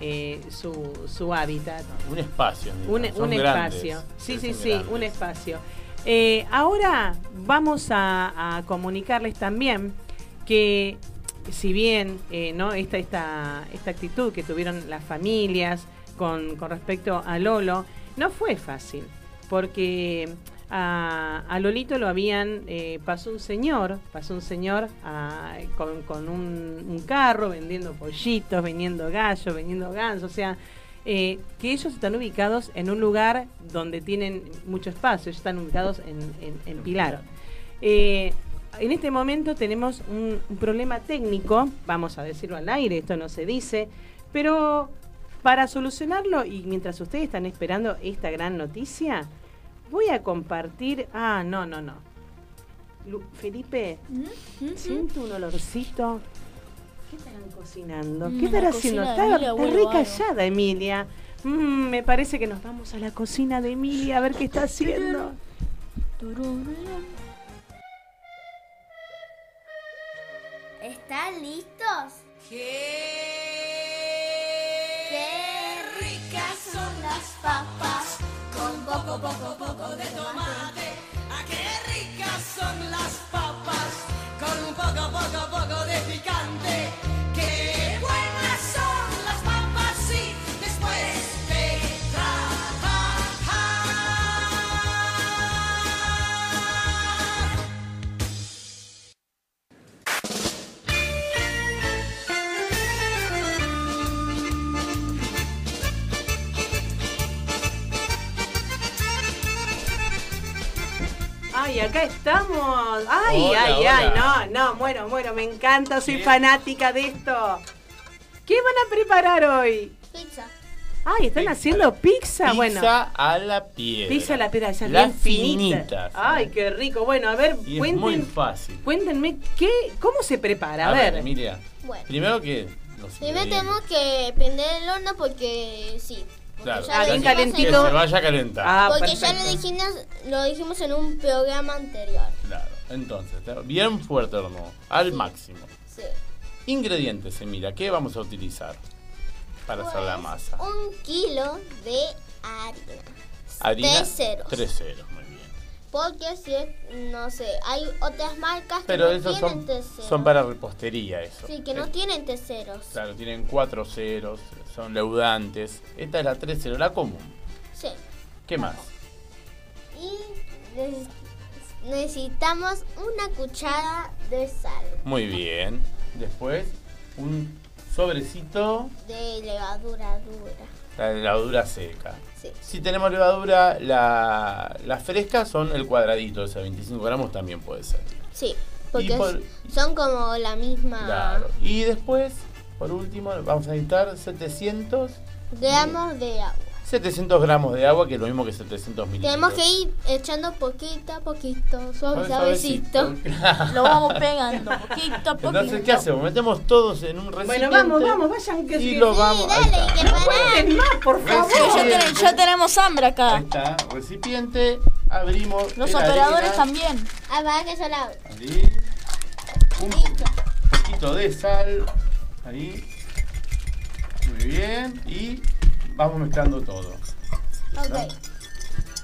su, su hábitat. Un espacio. Un, digamos. un espacio. Sí, sí, sí, grandes. un espacio. Ahora vamos a, a comunicarles también que si bien no esta, esta, esta actitud que tuvieron las familias con, con respecto a Lolo, no fue fácil, porque a, a Lolito lo habían, eh, pasó un señor, pasó un señor ah, con, con un, carro vendiendo pollitos, vendiendo gallos, vendiendo gansos, o sea, eh, que ellos están ubicados en un lugar donde tienen mucho espacio, ellos están ubicados en, en- en Pilar. Eh, en este momento tenemos un, un problema técnico, vamos a decirlo al aire, esto no se dice, pero para solucionarlo y mientras ustedes están esperando esta gran noticia, voy a compartir... Ah, no, no, no. Lu- Felipe, siento un olorcito. ¿Qué estarán cocinando? Mm, ¿Qué la estará haciendo? Está, Emilia está re callada, Emilia. Mm, me parece que nos vamos a la cocina de Emilia a ver qué está haciendo. ¿Están listos? ¡Qué las papas! Con poco, poco, poco de tomate. ¡Ah, qué ricas son las papas! Con un poco, poco, poco de picante. Acá estamos. Ay, Hola, ay, ay, no, no, muero, muero, me encanta, soy fanática de esto. ¿Qué van a preparar hoy? Pizza. Ay, están haciendo pizza, bueno. Pizza a la piedra. Pizza a la piedra, esas Las bien finitas. finitas. Ay, qué rico. Bueno, a ver, Y es cuenten, muy fácil. cuéntenme qué, cómo se prepara. A, A, ver, ver. Emilia. Bueno. Primero que. los Primero tenemos que prender el horno porque sí. Claro, ya bien calentito. Que se vaya a calentar. Ah, Porque ya lo dijimos, lo dijimos en un programa anterior. Claro. Entonces, bien fuerte el horno. Al máximo. Sí. Ingredientes, Emilia. ¿Qué vamos a utilizar para hacer la masa? Un kilo de harina. Harina. Tres ceros. Tres ceros, muy. Porque si es, no sé, hay otras marcas que no esos tienen son, son para repostería, eso. Sí, que no tienen tres ceros. Claro, tienen cuatro ceros, son leudantes. Esta es la tres ceros, la común. Sí. ¿Qué más? Y neces- necesitamos una cuchara de sal, Muy bien. Después, un sobrecito de levadura dura. La levadura seca. Sí. Si tenemos levadura, la, la fresca son el cuadradito, ese 25 gramos también puede ser. Sí, porque por- son como la misma Claro. Y después, por último, vamos a necesitar 700, gramos de agua. 700 gramos de agua, que es lo mismo que 700 mililitros. Tenemos que ir echando poquito a poquito, suave, Suavecito. suavecito. Lo vamos pegando poquito a poquito. Entonces, ¿qué hacemos? Metemos todos en un recipiente. Bueno, vamos, vamos, vayan que Y que- lo vamos. ahí está. Cuenten más, por favor. Sí, ya, ten- ya tenemos hambre Ahí acá. está, recipiente, abrimos. Los operadores arena, también. Ah, para que yo la. Ahí. Un po- poquito de sal. Ahí. Muy bien. Y vamos mezclando todo. Ok.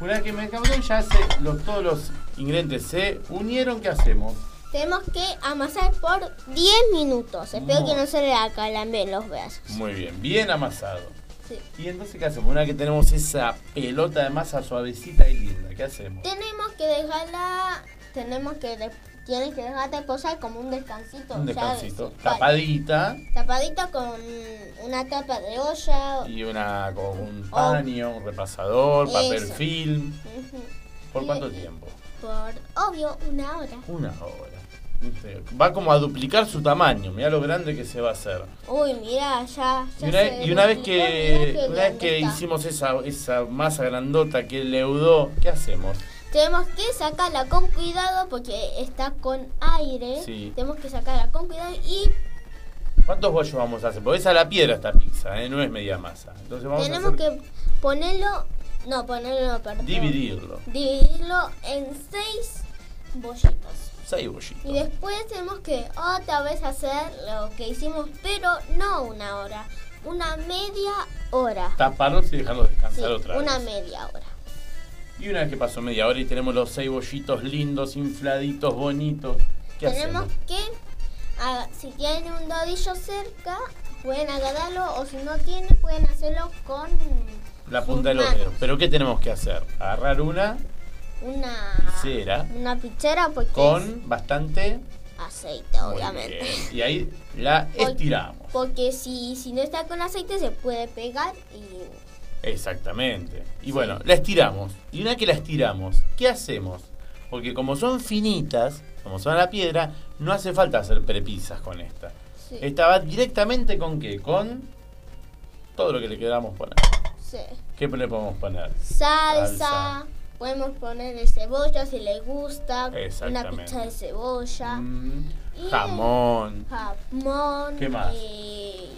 Una vez que mezclamos ya se, los, todos los ingredientes se unieron. ¿Qué hacemos? Tenemos que amasar por 10 minutos. Espero Muy. que no se le acalamben los brazos. Muy bien, bien amasado. Sí. Y entonces, ¿qué hacemos? Una vez que tenemos esa pelota de masa suavecita y linda, ¿qué hacemos? Tenemos que dejarla, tenemos que, tienes que dejarte posar como un descansito. Un descansito. Tapadita Tapadita con una tapa de olla. y una con un paño, un repasador, papel film. ¿Por Y- cuánto tiempo? Por, obvio, una hora. Una hora. Va como a duplicar su tamaño. Mira lo grande que se va a hacer. Uy, mira, ya. Y ya se y una vez que, mirá una vez que hicimos esa, esa masa grandota que leudó, ¿qué hacemos? Tenemos que sacarla con cuidado porque está con aire. Sí. Tenemos que sacarla con cuidado y ¿Cuántos bollos vamos a hacer? Porque es a la piedra esta pizza, ¿eh? no es media masa. Entonces vamos tenemos a hacer, que ponerlo. No, ponerlo, perdón. dividirlo. Dividirlo en seis bollitos. Seis bollitos. Y después tenemos que otra vez hacer lo que hicimos, pero no una hora, una media hora. Taparlos y dejarlos Sí, descansar otra una vez. media hora. Y una vez que pasó media hora y tenemos los seis bollitos lindos, infladitos, bonitos. ¿Qué Tenemos hacemos? que, ah, si tienen un dadillo cerca, pueden agarrarlo o si no tienen, pueden hacerlo con La punta de los dedos. ¿Pero qué tenemos que hacer? Agarrar una una, cera una pichera porque con bastante aceite, obviamente. Y ahí la estiramos. Porque si, si no está con aceite se puede pegar y Exactamente. Y bueno, la estiramos. Y una vez que la estiramos, ¿qué hacemos? Porque como son finitas, como son a la piedra, no hace falta hacer prepisas con esta. Sí. Esta va directamente con qué? Con todo lo que le queramos poner. sí. ¿Qué le podemos poner? salsa. Podemos ponerle cebolla si les gusta. Una pizza de cebolla. Mm, jamón, Jamón. ¿Qué más? Y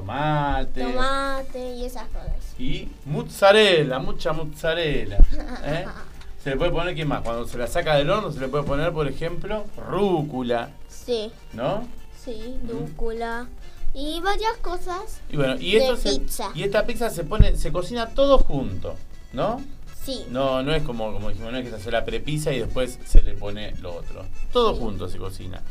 tomate. tomate y esas cosas. Y mozzarella, mucha mozzarella. ¿eh? Se le puede poner, ¿qué más? Cuando se la saca del horno, se le puede poner, por ejemplo, rúcula, Sí, ¿no? sí, lúcula. Y varias cosas. Y bueno, y esto se- pizza. y esta pizza se pone, se cocina todo junto, ¿no? Sí. No, no es como, como dijimos, no es que se hace la prepisa y después se le pone lo otro. Todo junto se cocina.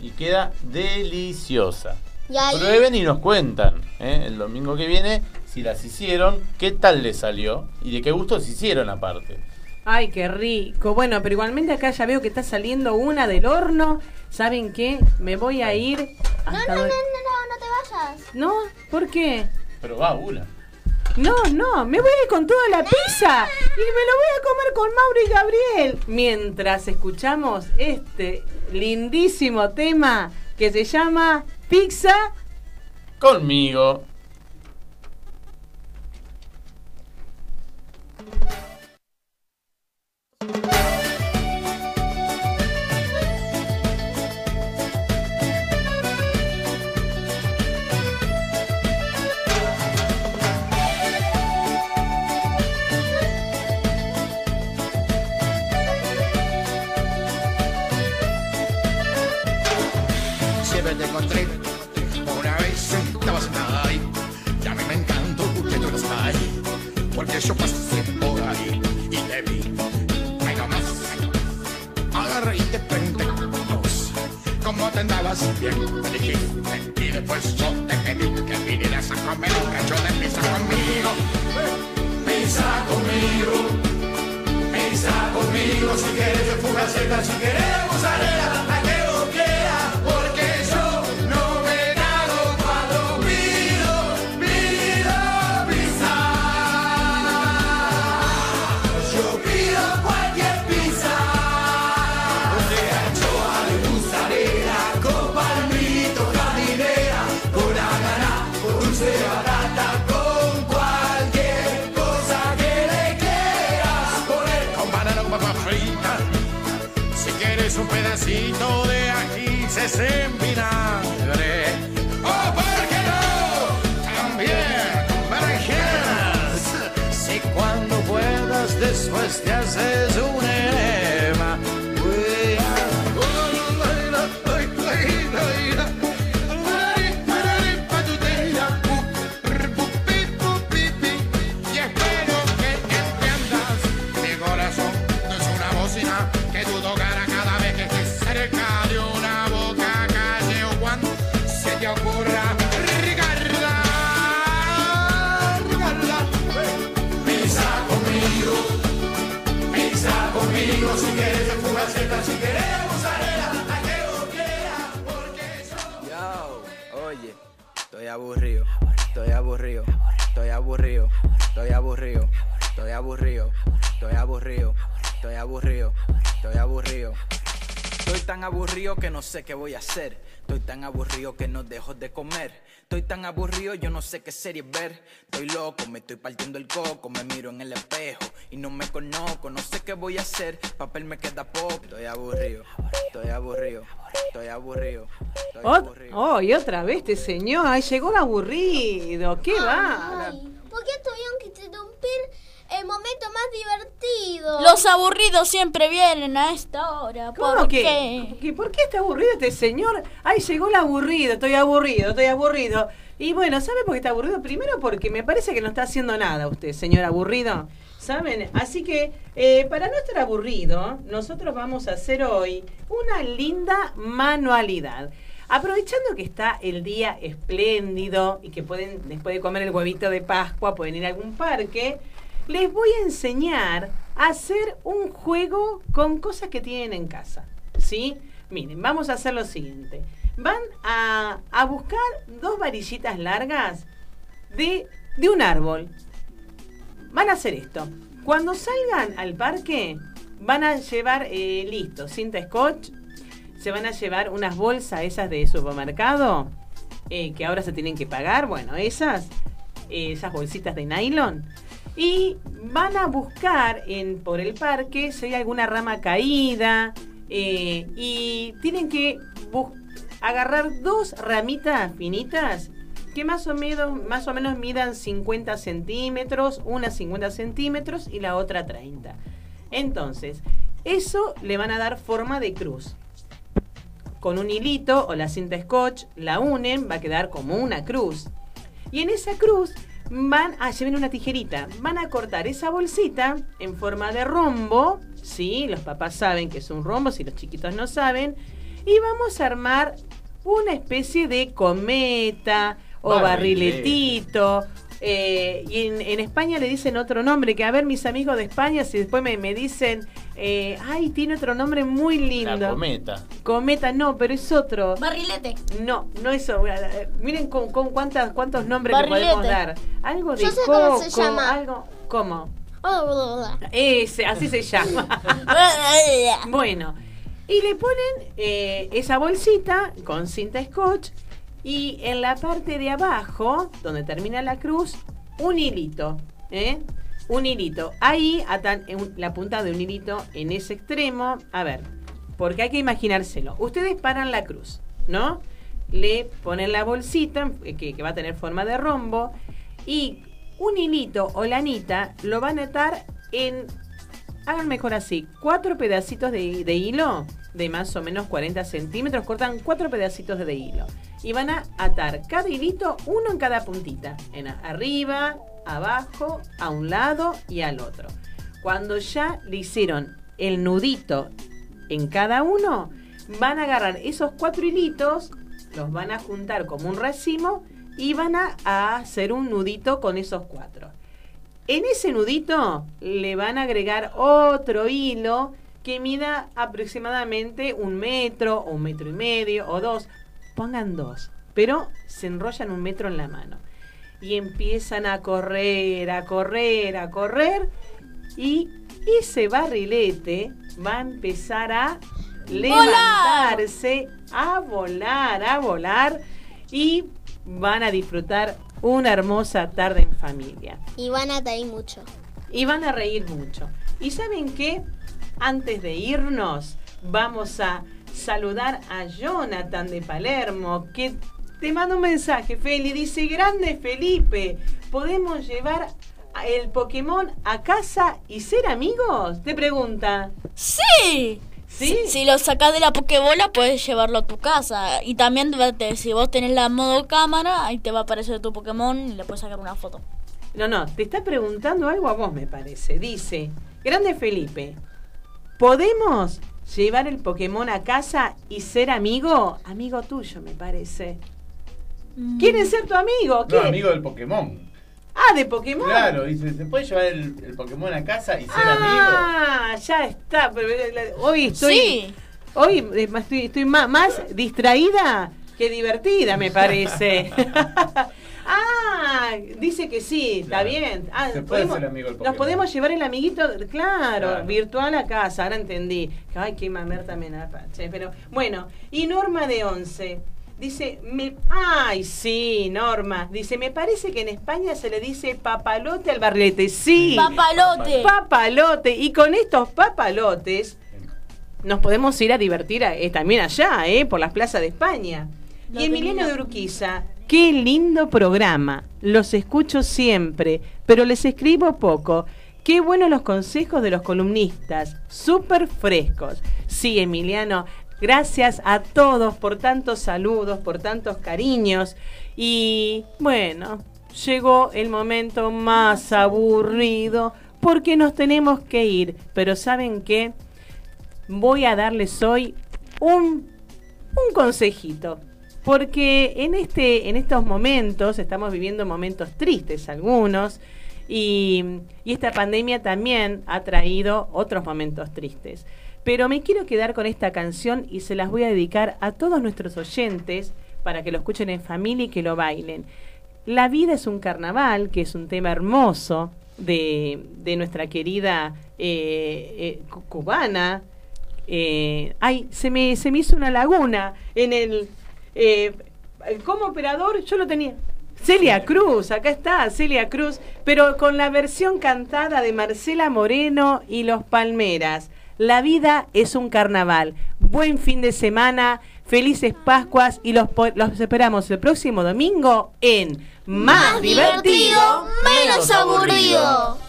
Y queda deliciosa. Y ahí- Prueben y nos cuentan ¿eh? el domingo que viene si las hicieron, qué tal les salió y de qué gusto se hicieron aparte. Ay, qué rico. Bueno, pero igualmente acá ya veo que está saliendo una del horno. ¿Saben qué? Me voy a ir No, hasta no, no, no, no, no te vayas. ¿No? ¿Por qué? Pero va una. No, no, me voy a ir con toda la pizza y me lo voy a comer con Mauro y Gabriel. Mientras escuchamos este lindísimo tema que se llama Pizza Conmigo. Te andabas bien? Y después yo te pedí que vinieras a comer un cacho de pizza conmigo Pizza conmigo Pizza conmigo Si quieres de fuga seca Si quieres mozzarella se en vinagre. ¡Oh, por qué no! También berenjenas. Si cuando puedas después te haces un tan aburrido que no sé qué voy a hacer. Estoy tan aburrido que no dejo de comer. Estoy tan aburrido, yo no sé qué serie ver. Estoy loco, me estoy partiendo el coco, me miro en el espejo y no me conozco, no sé qué voy a hacer. Papel me queda poco. Estoy aburrido, estoy aburrido, estoy aburrido. Estoy aburrido. Oh, y otra vez este señor. Ay, llegó el aburrido. ¿Qué va? ¿Por qué tuvieron que interrumpir el momento más divertido? Los aburridos siempre vienen a esta hora. ¿Cómo ¿Por que, qué? que- ¿Por qué está aburrido este señor? Ay, llegó el aburrido. Estoy aburrido, estoy aburrido. Y bueno, ¿sabe por qué está aburrido? Primero porque me parece que no está haciendo nada usted, señor aburrido. ¿Saben? Así que, eh, para no estar aburrido, nosotros vamos a hacer hoy una linda manualidad. Aprovechando que está el día espléndido y que pueden, después de comer el huevito de Pascua, pueden ir a algún parque, les voy a enseñar a hacer un juego con cosas que tienen en casa. ¿Sí? Miren, vamos a hacer lo siguiente. Van a, a buscar dos varillitas largas de, de un árbol. Van a hacer esto. Cuando salgan al parque, van a llevar, eh, listo, cinta scotch. Se van a llevar unas bolsas esas de supermercado, eh, que ahora se tienen que pagar. Bueno, esas, eh, esas bolsitas de nylon. Y van a buscar en, por el parque si hay alguna rama caída. eh, y tienen que agarrar dos ramitas finitas que más o, menos, más o menos midan 50 centímetros, una 50 centímetros y la otra 30. Entonces, eso le van a dar forma de cruz. Con un hilito o la cinta scotch la unen, va a quedar como una cruz. Y en esa cruz van a llevar una tijerita, van a cortar esa bolsita en forma de rombo, sí, los papás saben que es un rombo, si los chiquitos no saben, y vamos a armar una especie de cometa o barriletito. Eh, y en, en España le dicen otro nombre, que a ver mis amigos de España, si después me, me dicen, eh, ay, tiene otro nombre muy lindo. La cometa. Cometa, no, pero es otro. Barrilete. No, no eso. eh, Miren con, con cuántas, cuántos nombres le podemos dar. Algo de Yo sé coco, cómo se llama. algo. ¿Cómo? Ese, así se llama. bueno, y le ponen eh, esa bolsita con cinta scotch y en la parte de abajo, donde termina la cruz, un hilito. ¿eh? Un hilito. Ahí atan la punta de un hilito en ese extremo. A ver, porque hay que imaginárselo. Ustedes paran la cruz, ¿no? Le ponen la bolsita, eh, que, que va a tener forma de rombo, y un hilito o lanita lo van a atar en hagan mejor así, cuatro pedacitos de hilo de más o menos 40 centímetros, cortan cuatro pedacitos de hilo y van a atar cada hilito, uno en cada puntita, en arriba, abajo, a un lado y al otro. Cuando ya le hicieron el nudito en cada uno, van a agarrar esos cuatro hilitos, los van a juntar como un racimo y van a, a hacer un nudito con esos cuatro. En ese nudito le van a agregar otro hilo que mida aproximadamente un metro o un metro y medio o dos. Pongan dos, pero se enrollan un metro en la mano. Y empiezan a correr, a correr, a correr. Y ese barrilete va a empezar a levantarse, a volar, a volar. Y van a disfrutar una hermosa tarde en familia. Y van a reír mucho. Y van a reír mucho. ¿Y saben qué? Antes de irnos, vamos a saludar a Jonathan de Palermo, que te manda un mensaje, Feli. Dice, grande Felipe, ¿podemos llevar el Pokémon a casa y ser amigos? Te pregunta. ¡Sí! ¿Sí? Si, si lo sacas de la Pokébola, puedes llevarlo a tu casa. Y también, si vos tenés la modo cámara, ahí te va a aparecer tu Pokémon y le puedes sacar una foto. No, no, te está preguntando algo a vos, me parece. Dice, grande Felipe, ¿podemos llevar el Pokémon a casa y ser amigo? Amigo tuyo, me parece. ¿Quieren ser tu amigo? ¿Qué? No, amigo del Pokémon. Ah, de Pokémon. Claro, dice, ¿se puede llevar el, el Pokémon a casa y ser Ah, ya está. pero, eh, la- Hoy estoy. Sí. Hoy más- estoy, estoy ma- más, distraída que divertida, me parece. ah, dice que sí, está bien. Ah, Se puede podemos- ser amigo del nos podemos llevar el amiguito, claro, Claro. virtual a casa, ahora entendí. Ay, qué mamerta me da, che, Pero bueno, y Norma de 11. Dice, me, ay, sí, Norma. Dice, me parece que en España se le dice papalote al barrilete. Sí. Papalote. Papalote. Y con estos papalotes nos podemos ir a divertir a- eh, también allá, eh, por las plazas de España. Lo y Emiliano de Urquiza, qué lindo programa. Los escucho siempre, pero les escribo poco. Qué buenos los consejos de los columnistas, súper frescos. Sí, Emiliano, gracias a todos por tantos saludos, por tantos cariños. Y bueno, llegó el momento más aburrido porque nos tenemos que ir. Pero ¿saben qué? Voy a darles hoy un, un consejito. Porque en, este, en estos momentos estamos viviendo momentos tristes algunos y, esta pandemia también ha traído otros momentos tristes. Pero me quiero quedar con esta canción y se las voy a dedicar a todos nuestros oyentes para que lo escuchen en familia y que lo bailen. La vida es un carnaval, que es un tema hermoso de, de nuestra querida eh, eh, cu- cubana. Eh, ay, se me, se me hizo una laguna en el... eh, como operador yo lo tenía. Celia Cruz, acá está Celia Cruz, pero con la versión cantada de Marcela Moreno y Los Palmeras. La vida es un carnaval. Buen fin de semana, felices Pascuas y los, los esperamos el próximo domingo en Más, divertido, menos aburrido.